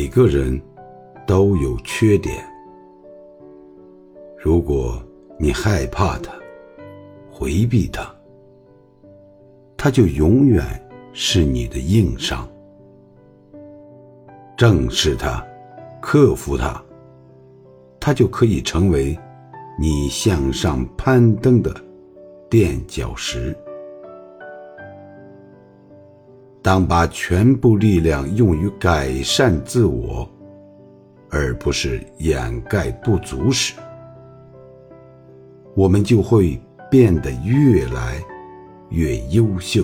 每个人都有缺点。如果你害怕他，回避他，他就永远是你的硬伤。正视他，克服他，他就可以成为你向上攀登的垫脚石。当把全部力量用于改善自我，而不是掩盖不足时，我们就会变得越来越优秀。